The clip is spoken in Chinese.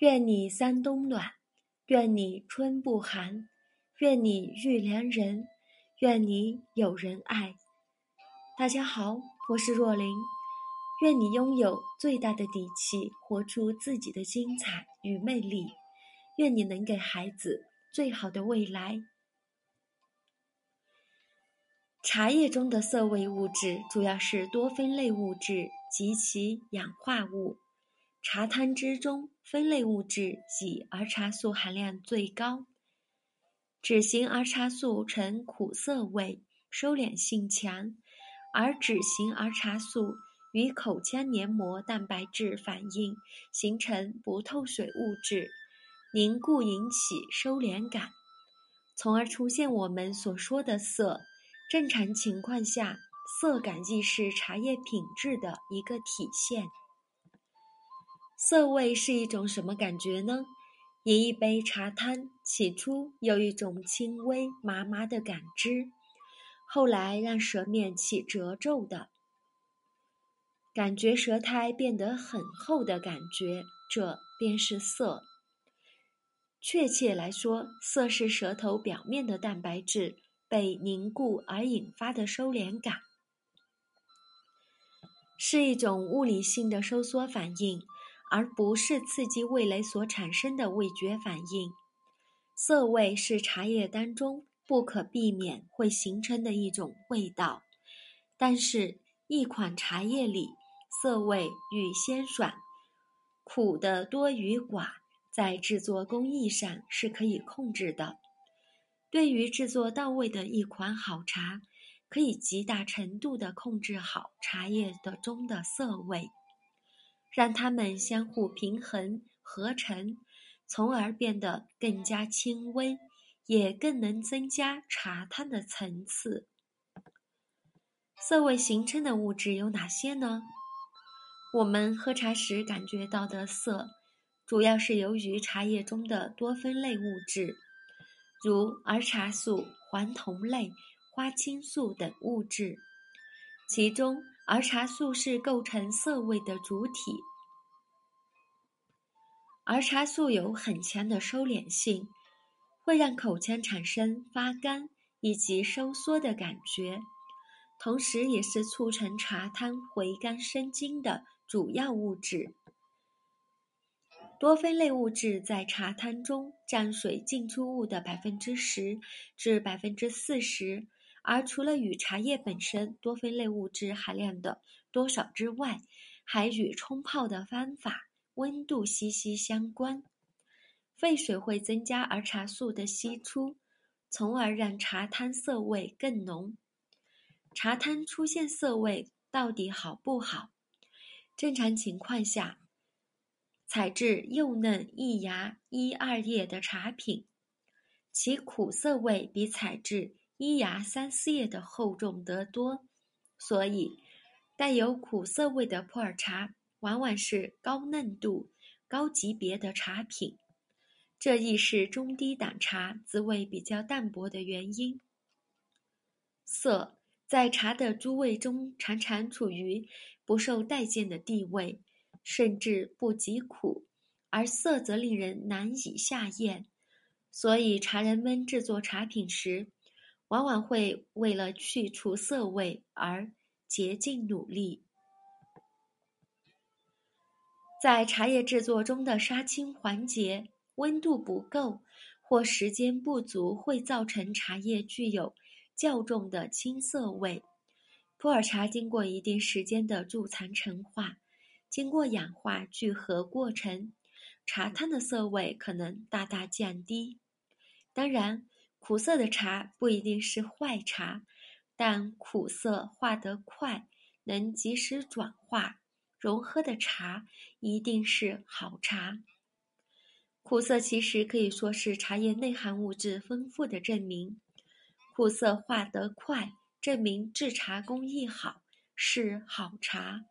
愿你三冬暖，愿你春不寒，愿你遇良人，愿你有人爱。大家好，我是若琳。愿你拥有最大的底气，活出自己的精彩与魅力。愿你能给孩子最好的未来。茶叶中的色味物质主要是多酚类物质及其氧化物。茶汤之中，酚类物质及儿茶素含量最高。脂型儿茶素呈苦涩味，收敛性强，而脂型儿茶素与口腔黏膜蛋白质反应，形成不透水物质，凝固引起收敛感，从而出现我们所说的涩。正常情况下，涩感亦是茶叶品质的一个体现。涩味是一种什么感觉呢？饮一杯茶汤，起初有一种轻微麻麻的感知，后来让舌面起褶皱的感觉，舌苔变得很厚的感觉，这便是涩。确切来说，涩是舌头表面的蛋白质。被凝固而引发的收敛感，是一种物理性的收缩反应，而不是刺激味蕾所产生的味觉反应。涩味是茶叶当中不可避免会形成的一种味道，但是，一款茶叶里涩味与鲜爽、苦的多与寡，在制作工艺上是可以控制的。对于制作到位的一款好茶，可以极大程度地控制好茶叶的中的涩味，让它们相互平衡合成，从而变得更加轻微，也更能增加茶汤的层次。涩味形成的物质有哪些呢？我们喝茶时感觉到的涩，主要是由于茶叶中的多酚类物质。如儿茶素、黄酮类、花青素等物质，其中儿茶素是构成涩味的主体。儿茶素有很强的收敛性，会让口腔产生发干以及收缩的感觉，同时也是促成茶汤回甘生津的主要物质。多酚类物质在茶汤中占水进出物的百分之十至百分之四十，而除了与茶叶本身多酚类物质含量的多少之外，还与冲泡的方法、温度息息相关。沸水会增加儿茶素的析出，从而让茶汤涩味更浓。茶汤出现涩味到底好不好？正常情况下。采制幼嫩一芽一二叶的茶品，其苦涩味比采制一芽三四叶的厚重得多，所以带有苦涩味的普洱茶往往是高嫩度、高级别的茶品。这亦是中低档茶滋味比较淡薄的原因。涩在茶的诸味中常常处于不受待见的地位。甚至不及苦，而涩则令人难以下咽，所以茶人们制作茶品时，往往会为了去除涩味而竭尽努力。在茶叶制作中的杀青环节，温度不够或时间不足，会造成茶叶具有较重的青涩味。普洱茶经过一定时间的贮藏陈化。经过氧化聚合过程，茶汤的涩味可能大大降低。当然，苦涩的茶不一定是坏茶，但苦涩化得快，能及时转化融合的茶一定是好茶。苦涩其实可以说是茶叶内含物质丰富的证明。苦涩化得快，证明制茶工艺好，是好茶。